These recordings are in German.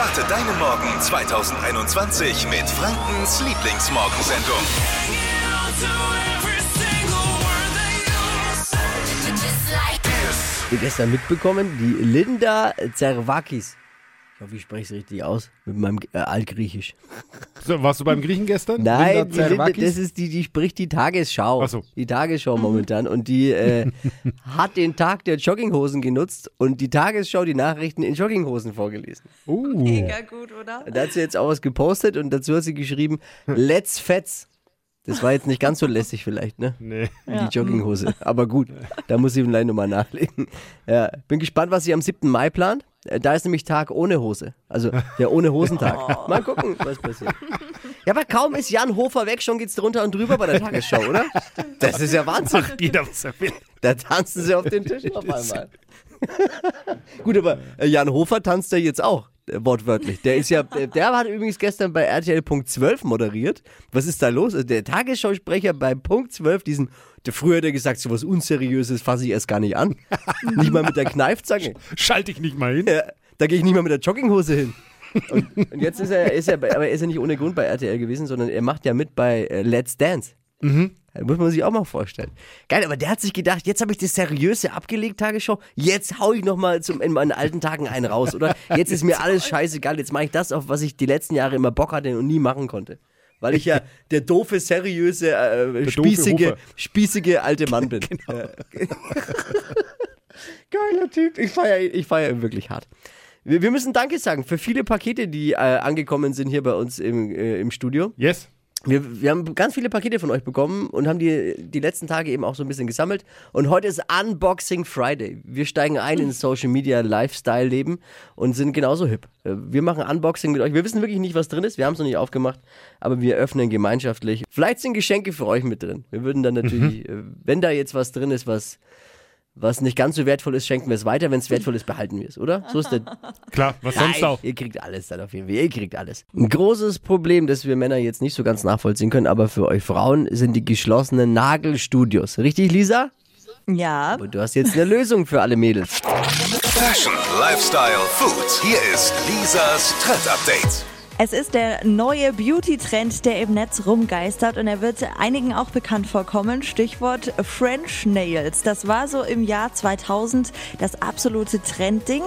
Starte deinen Morgen 2021 mit Frankens Lieblingsmorgensendung. Wir gestern mitbekommen, die Linda Zervakis. Ich hoffe, ich spreche es richtig aus mit meinem äh, Altgriechisch. So, warst du beim Griechen gestern? Nein, Zervakis? das ist die, die spricht die Tagesschau. Ach so. Die Tagesschau momentan. Und die äh, hat den Tag der Jogginghosen genutzt und die Tagesschau die Nachrichten in Jogginghosen vorgelesen. Uh, Mega gut, oder? Da hat sie jetzt auch was gepostet und dazu hat sie geschrieben, let's fetz. Das war jetzt nicht ganz so lässig vielleicht, ne? nee. Ja. Die Jogginghose. Aber gut, da muss ich vielleicht nochmal nachlegen. Ja, bin gespannt, was sie am 7. Mai plant. Äh, Da ist nämlich Tag ohne Hose. Also der ohne Hosentag. Mal gucken, was passiert. Ja, aber kaum ist Jan Hofer weg, schon geht's drunter und drüber bei der Tagesschau, oder? Das ist ja Wahnsinn. Jeder, was er will. Da tanzen sie auf den Tisch auf einmal. Gut, aber äh, Jan Hofer tanzt ja jetzt auch, wortwörtlich. Der ist ja, der, hat übrigens gestern bei RTL Punkt 12 moderiert. Was ist da los? Also Der Tagesschausprecher bei Punkt 12, diesen, der früher hat er gesagt, so was Unseriöses fasse ich erst gar nicht an. nicht mal mit der Kneifzange. Schalte ich nicht mal hin. Ja, da gehe ich nicht mal mit der Jogginghose hin. Und, und jetzt ist er, ist er, aber er ist ja nicht ohne Grund bei RTL gewesen, sondern er macht ja mit bei äh, Let's Dance. Das muss man sich auch mal vorstellen. Geil, aber der hat sich gedacht, jetzt habe ich das Seriöse abgelegt, Tagesschau, jetzt hau ich nochmal in meinen alten Tagen einen raus, oder? Jetzt ist mir alles scheißegal, jetzt mache ich das, auf was ich die letzten Jahre immer Bock hatte und nie machen konnte. Weil ich ja der doofe, seriöse, äh, spießige, spießige alte Mann bin. Ja. Geiler Typ. Ich feiere ich feier ihn wirklich hart. Wir, wir müssen Danke sagen für viele Pakete, die äh, angekommen sind hier bei uns im, äh, im Studio. Yes. Wir, wir haben ganz viele Pakete von euch bekommen und haben die die letzten Tage eben auch so ein bisschen gesammelt. Und heute ist Unboxing Friday. Wir steigen ein ins Social Media Lifestyle Leben und sind genauso hip. Wir machen Unboxing mit euch. Wir wissen wirklich nicht, was drin ist. Wir haben es noch nicht aufgemacht, aber wir öffnen gemeinschaftlich. Vielleicht sind Geschenke für euch mit drin. Wir würden dann natürlich, äh, wenn da jetzt was drin ist, was was nicht ganz so wertvoll ist, schenken wir es weiter. Wenn es wertvoll ist, behalten wir es, oder? So ist der Klar, was sonst Nein, auch. Ihr kriegt alles dann auf jeden Fall. Ihr kriegt alles. Ein großes Problem, das wir Männer jetzt nicht so ganz nachvollziehen können, aber für euch Frauen sind die geschlossenen Nagelstudios. Richtig, Lisa? Ja, Und du hast jetzt eine Lösung für alle Mädels. Fashion, Lifestyle, Food. Hier ist Lisas Trend Update. Es ist der neue Beauty-Trend, der im Netz rumgeistert und er wird einigen auch bekannt vorkommen. Stichwort French Nails. Das war so im Jahr 2000 das absolute Trendding.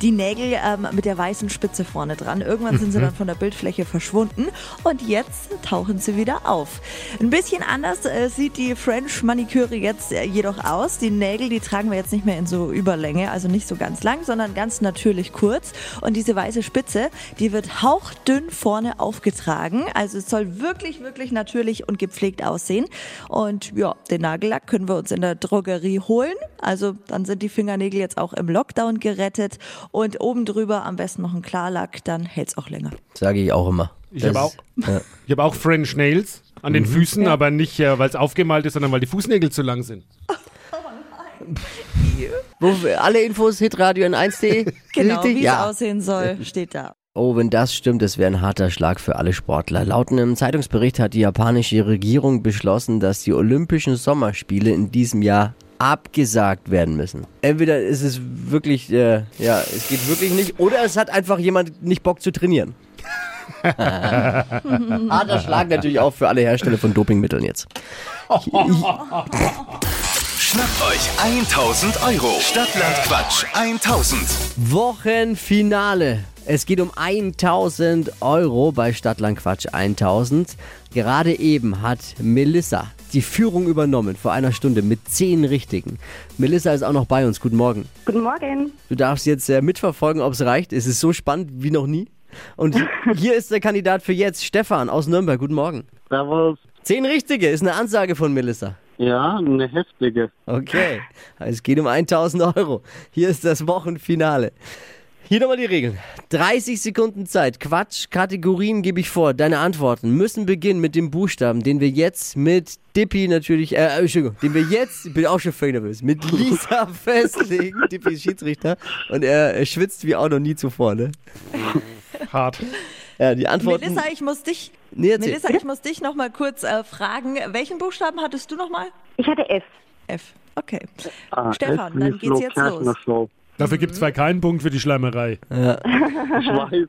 Die Nägel ähm, mit der weißen Spitze vorne dran. Irgendwann sind sie dann von der Bildfläche verschwunden und jetzt tauchen sie wieder auf. Ein bisschen anders äh, sieht die French Maniküre jetzt äh, jedoch aus. Die Nägel, die tragen wir jetzt nicht mehr in so Überlänge, also nicht so ganz lang, sondern ganz natürlich kurz. Und diese weiße Spitze, die wird hauchdünn vorne aufgetragen. Also es soll wirklich, wirklich natürlich und gepflegt aussehen. Und ja, den Nagellack können wir uns in der Drogerie holen. Also dann sind die Fingernägel jetzt auch im Lockdown gerettet. Und oben drüber am besten noch ein Klarlack, dann hält's auch länger. Sage ich auch immer. Ich habe auch, Ja. ich hab auch French Nails an den Füßen, aber nicht, äh, weil es aufgemalt ist, sondern weil die Fußnägel zu lang sind. Wo, alle Infos hitradio in 1.de? Genau, wie es ja. aussehen soll, steht da. Oh, wenn das stimmt, das wäre ein harter Schlag für alle Sportler. Laut einem Zeitungsbericht hat die japanische Regierung beschlossen, dass die Olympischen Sommerspiele in diesem Jahr abgesagt werden müssen. Entweder ist es wirklich, äh, ja, es geht wirklich nicht, oder es hat einfach jemand nicht Bock zu trainieren. harter Schlag natürlich auch für alle Hersteller von Dopingmitteln jetzt. Schnappt euch 1000 Euro. Stadtland Quatsch 1000. Wochenfinale. Es geht um 1000 Euro bei Stadtland Quatsch 1000. Gerade eben hat Melissa die Führung übernommen vor einer Stunde mit 10 Richtigen. Melissa ist auch noch bei uns. Guten Morgen. Guten Morgen. Du darfst jetzt äh, mitverfolgen, ob es reicht. Es ist so spannend wie noch nie. Und hier ist der Kandidat für jetzt, Stefan aus Nürnberg. Guten Morgen. Servus. 10 Richtige ist eine Ansage von Melissa. Ja, eine heftige. Okay, es geht um 1000 Euro. Hier ist das Wochenfinale. Hier nochmal die Regeln. 30 Sekunden Zeit. Quatsch, Kategorien gebe ich vor. Deine Antworten müssen beginnen mit dem Buchstaben, den wir jetzt mit Dippy natürlich, äh, Entschuldigung, den wir jetzt, ich bin auch schon völlig nervös, mit Lisa festlegen. Dippy ist Schiedsrichter und er, er schwitzt wie auch noch nie zuvor, ne? Hart. Ja, die Antworten. Melissa, ich muss dich, Nee. Melissa, ich muss dich noch mal kurz äh, fragen. Welchen Buchstaben hattest du noch mal? Ich hatte F. F. Okay. Ah, Stefan, es dann geht's jetzt los. Dafür gibt es zwar keinen Punkt für die Schleimerei. Ich weiß.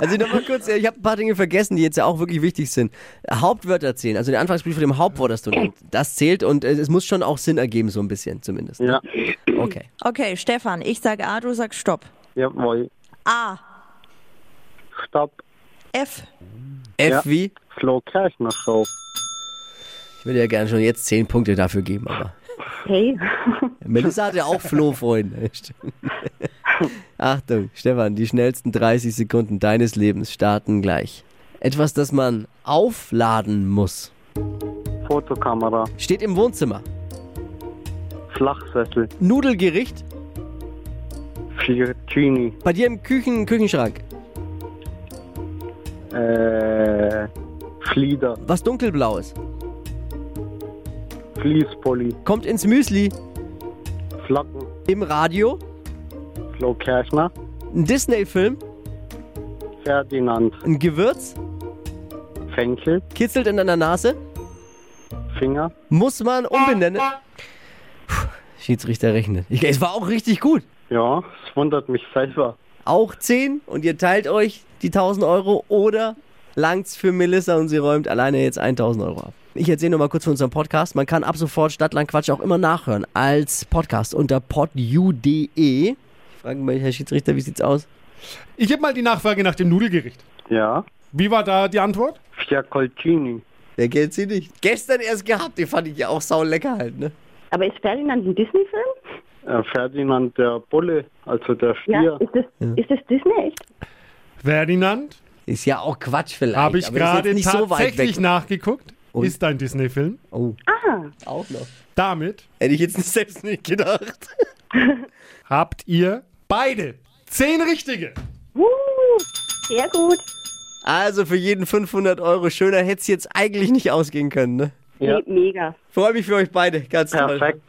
Also nochmal kurz, ich habe ein paar Dinge vergessen, die jetzt ja auch wirklich wichtig sind. Hauptwörter zählen, also den Anfangsbrief von dem Hauptwort, das du nennst, das zählt und äh, es muss schon auch Sinn ergeben, so ein bisschen zumindest. Ja. Okay. Okay, Stefan, ich sage A, du sagst Stopp. Jawohl. A, Stopp. F, F Ja. wie? Flo Kerschner Show. Ich würde ja gerne schon jetzt 10 Punkte dafür geben, aber. Hey. Melissa hat ja auch Flo-Freunde. Achtung, Stefan, die schnellsten 30 Sekunden deines Lebens starten gleich. Etwas, das man aufladen muss. Fotokamera. Steht im Wohnzimmer. Flachsessel. Nudelgericht. Fettuccini. Bei dir im Küchen Küchenschrank. Äh, Flieder. Was dunkelblau ist. Fließpulli. Kommt ins Müsli. Flocken. Im Radio. Flo Kerschner. Ein Disney-Film. Ferdinand. Ein Gewürz. Fenchel. Kitzelt in deiner Nase. Finger. Muss man umbenennen. Puh, Schiedsrichter rechnet. Ich, es war auch richtig gut. Ja, es wundert mich selber. Auch 10 und ihr teilt euch die 1000 Euro oder langt's für Melissa und sie räumt alleine jetzt 1000 Euro ab. Ich erzähle nur mal kurz von unserem Podcast. Man kann ab sofort Stadtland Quatsch auch immer nachhören als Podcast unter podu.de. Ich frage mal, Herr Schiedsrichter, wie sieht's aus? Ich habe mal die Nachfrage nach dem Nudelgericht. Ja. Wie war da die Antwort? Fiacolcini. Der kennt sie nicht. Gestern erst gehabt, den fand ich ja auch sau lecker halt, ne? Aber ist Ferdinand ein Disney-Film? Äh, Ferdinand der Bulle, also der Ja. Stier. Ist das, ist das Disney echt? Ferdinand, Ist ja auch Quatsch vielleicht. habe ich gerade nicht so weit tatsächlich weg. nachgeguckt. Und? Ist ein Disney-Film. Oh, Ah, auch noch. Damit Hätte ich jetzt nicht selbst nicht gedacht. habt ihr beide zehn richtige. uh, sehr gut. Also für jeden 500 Euro. Schöner hätte es jetzt eigentlich nicht ausgehen können, ne? Ja. Me mega. Freue mich für euch beide. Ganz toll. Perfekt.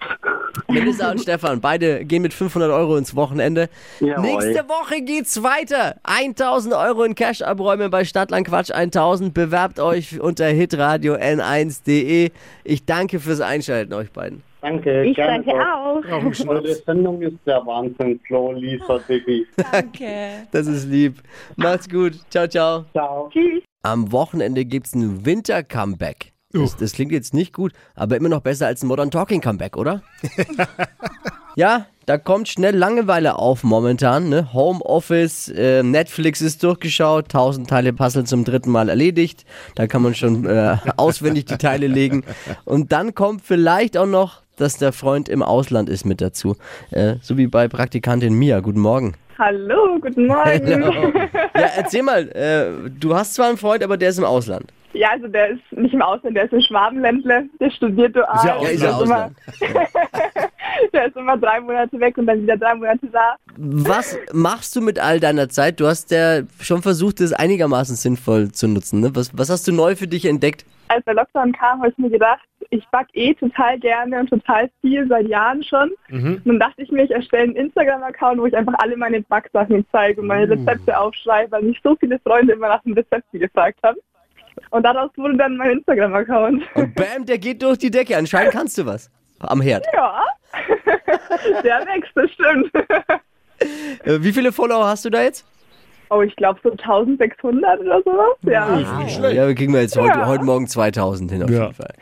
Melissa und Stefan, beide gehen mit 500 Euro ins Wochenende. Jawohl. Nächste Woche geht's weiter. 1000 Euro in Cash abräumen bei Stadtland Quatsch 1000. Bewerbt euch unter hitradio n1.de. Ich danke fürs Einschalten euch beiden. Danke. Ich gerne danke auch. Schnaps. Eure Sendung ist der Wahnsinn, Flo, Lisa, Diggi. Danke. Das ist lieb. Macht's gut. Ciao, ciao. Ciao. Tschüss. Am Wochenende gibt's ein Winter-Comeback. Das, das klingt jetzt nicht gut, aber immer noch besser als ein Modern Talking Comeback, oder? ja, da kommt schnell Langeweile auf momentan. Ne? Homeoffice, äh, Netflix ist durchgeschaut, 1000 Teile Puzzle zum dritten Mal erledigt. Da kann man schon äh, auswendig die Teile legen. Und dann kommt vielleicht auch noch, dass der Freund im Ausland ist mit dazu. Äh, so wie bei Praktikantin Mia. Guten Morgen. Hallo, guten Morgen. Hallo. Ja, erzähl mal, äh, du hast zwar einen Freund, aber der ist im Ausland. Ja, also der ist nicht im Ausland, der ist ein Schwabenländler, der studiert dual. Ist ja Ja, ist ist immer, Ausland. der ist immer drei Monate weg und dann wieder drei Monate da. Was machst du mit all deiner Zeit? Du hast ja schon versucht, es einigermaßen sinnvoll zu nutzen. Ne? Was, was hast du neu für dich entdeckt? Als der Lockdown kam, habe ich mir gedacht, ich back eh total gerne und total viel, seit Jahren schon. Und dann dachte ich mir, ich erstelle einen Instagram-Account, wo ich einfach alle meine Backsachen zeige und meine Rezepte aufschreibe, weil mich so viele Freunde immer nach den Rezepten gefragt haben. Und daraus wurde dann mein Instagram-Account. Und bam, der geht durch die Decke. Anscheinend kannst du was. Am Herd. Ja, der wächst, das stimmt. Äh, wie viele Follower hast du da jetzt? Oh, ich glaube so 1600 oder sowas. Ja. Nicht schlecht. Ja, wir kriegen wir jetzt heute, Ja. heute Morgen 2000 hin auf Ja. jeden Fall.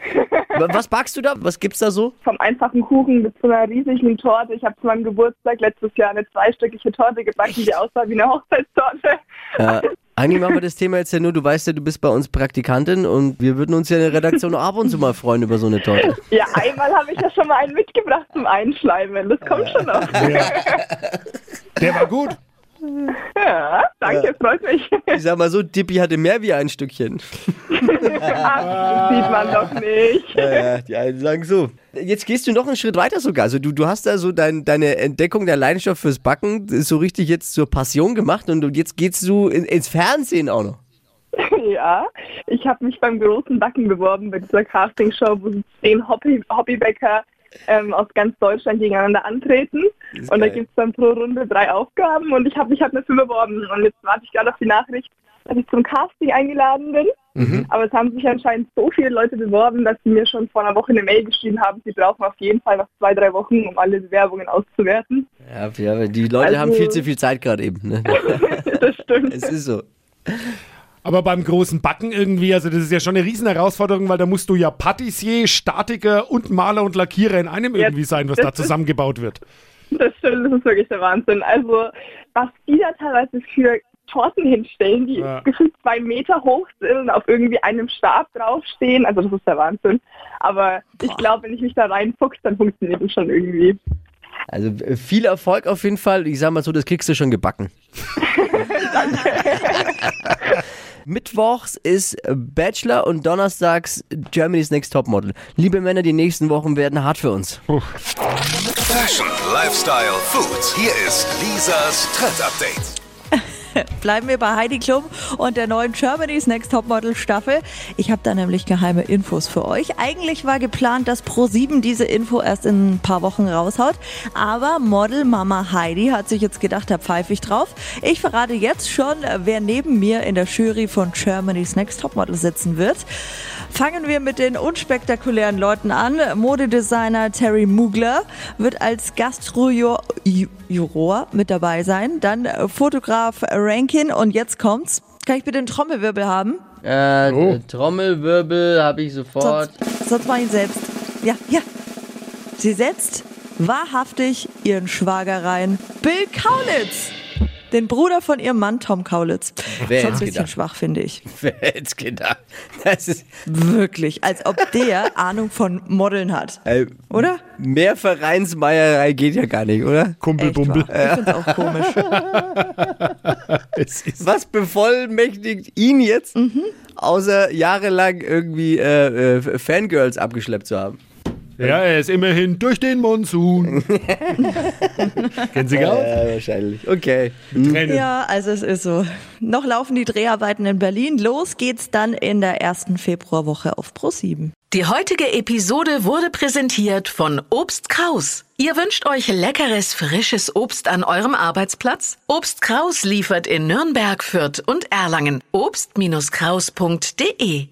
Wa- Was backst du da? Was gibt's da so? Vom einfachen Kuchen bis zu einer riesigen Torte. Ich habe zu meinem Geburtstag letztes Jahr eine zweistöckige Torte gebacken, die aussah wie eine Hochzeitstorte. Äh, eigentlich machen wir das Thema jetzt ja nur, du weißt ja, du bist bei uns Praktikantin und wir würden uns ja in der Redaktion ab und zu mal freuen über so eine Torte. Ja, einmal habe ich ja schon mal einen mitgebracht zum Einschleimen. Das kommt schon noch. Der war gut. Ja, danke, freut mich. Ich sag mal so, Dippi hatte mehr wie ein Stückchen. Ach, das sieht man doch nicht. Ja, ja, die einen sagen so. Jetzt gehst du noch einen Schritt weiter sogar. Also du, du hast da so dein, deine Entdeckung der Leidenschaft fürs Backen so richtig jetzt zur Passion gemacht und jetzt gehst du in, ins Fernsehen auch noch. Ja, ich habe mich beim großen Backen beworben bei dieser Castingshow, wo zehn Hobby Hobbybäcker ähm, aus ganz Deutschland gegeneinander antreten. Und da geil. gibt's dann pro Runde drei Aufgaben und ich habe mich halt dafür beworben. Und jetzt warte ich gerade auf die Nachricht, dass ich zum Casting eingeladen bin. Aber es haben sich anscheinend so viele Leute beworben, dass sie mir schon vor einer Woche eine Mail geschrieben haben, sie brauchen auf jeden Fall noch zwei, drei Wochen, um alle Bewerbungen auszuwerten. Ja, ja, die Leute Also- haben viel zu viel Zeit gerade eben. Ne? Das stimmt. Es ist so. Aber beim großen Backen irgendwie, also das ist ja schon eine riesen Herausforderung, weil da musst du ja Patissier, Statiker und Maler und Lackierer in einem Ja, irgendwie sein, was das da ist- zusammengebaut wird. Das stimmt, das ist wirklich der Wahnsinn. Also, was die da teilweise für Torten hinstellen, die Ja. gefühlt zwei Meter hoch sind und auf irgendwie einem Stab draufstehen, also das ist der Wahnsinn. Aber ich glaube, wenn ich mich da reinfuchs, dann funktioniert es schon irgendwie. Also äh, viel Erfolg auf jeden Fall. Ich sag mal so, das kriegst du schon gebacken. Mittwochs ist Bachelor und donnerstags Germany's Next Topmodel. Liebe Männer, die nächsten Wochen werden hart für uns. Fashion, Lifestyle, Food. Hier ist Lisas Trend Update. Bleiben wir bei Heidi Klum und der neuen Germany's Next Topmodel Staffel. Ich habe da nämlich geheime Infos für euch. Eigentlich war geplant, dass Pro7 diese Info erst in ein paar Wochen raushaut. Aber Model Mama Heidi hat sich jetzt gedacht, da pfeife ich drauf. Ich verrate jetzt schon, wer neben mir in der Jury von Germany's Next Topmodel sitzen wird. Fangen wir mit den unspektakulären Leuten an. Modedesigner Terry Mugler wird als Gastrojuror Juror mit dabei sein. Dann Fotograf Rankin und jetzt kommt's. Kann ich bitte einen Trommelwirbel haben? Äh, Oh. Trommelwirbel habe ich sofort. Sonst, sonst mach ich ihn selbst. Ja, ja. Sie setzt wahrhaftig ihren Schwager rein. Bill Kaulitz. Den Bruder von ihrem Mann Tom Kaulitz. Wer Schon ein bisschen gedacht? schwach, finde ich. Wer hätte gedacht? Das ist Wirklich. Als ob der Ahnung von Modeln hat. äh, Oder? mehr Vereinsmeierei geht ja gar nicht, oder? Kumpelbumpel. Ich finde es auch komisch. Ist Was bevollmächtigt ihn jetzt, Mhm. außer jahrelang irgendwie äh, äh, Fangirls abgeschleppt zu haben? Ja, er ist immerhin durch den Monsun. Kennen Sie auch? Ja, wahrscheinlich. Okay. Tränen. Ja, also es ist so. Noch laufen die Dreharbeiten in Berlin. Los geht's dann in der ersten Februarwoche auf Pro7. Die heutige Episode wurde präsentiert von Obst Kraus. Ihr wünscht euch leckeres, frisches Obst an eurem Arbeitsplatz? Obst Kraus liefert in Nürnberg, Fürth und Erlangen. Obst-Kraus.de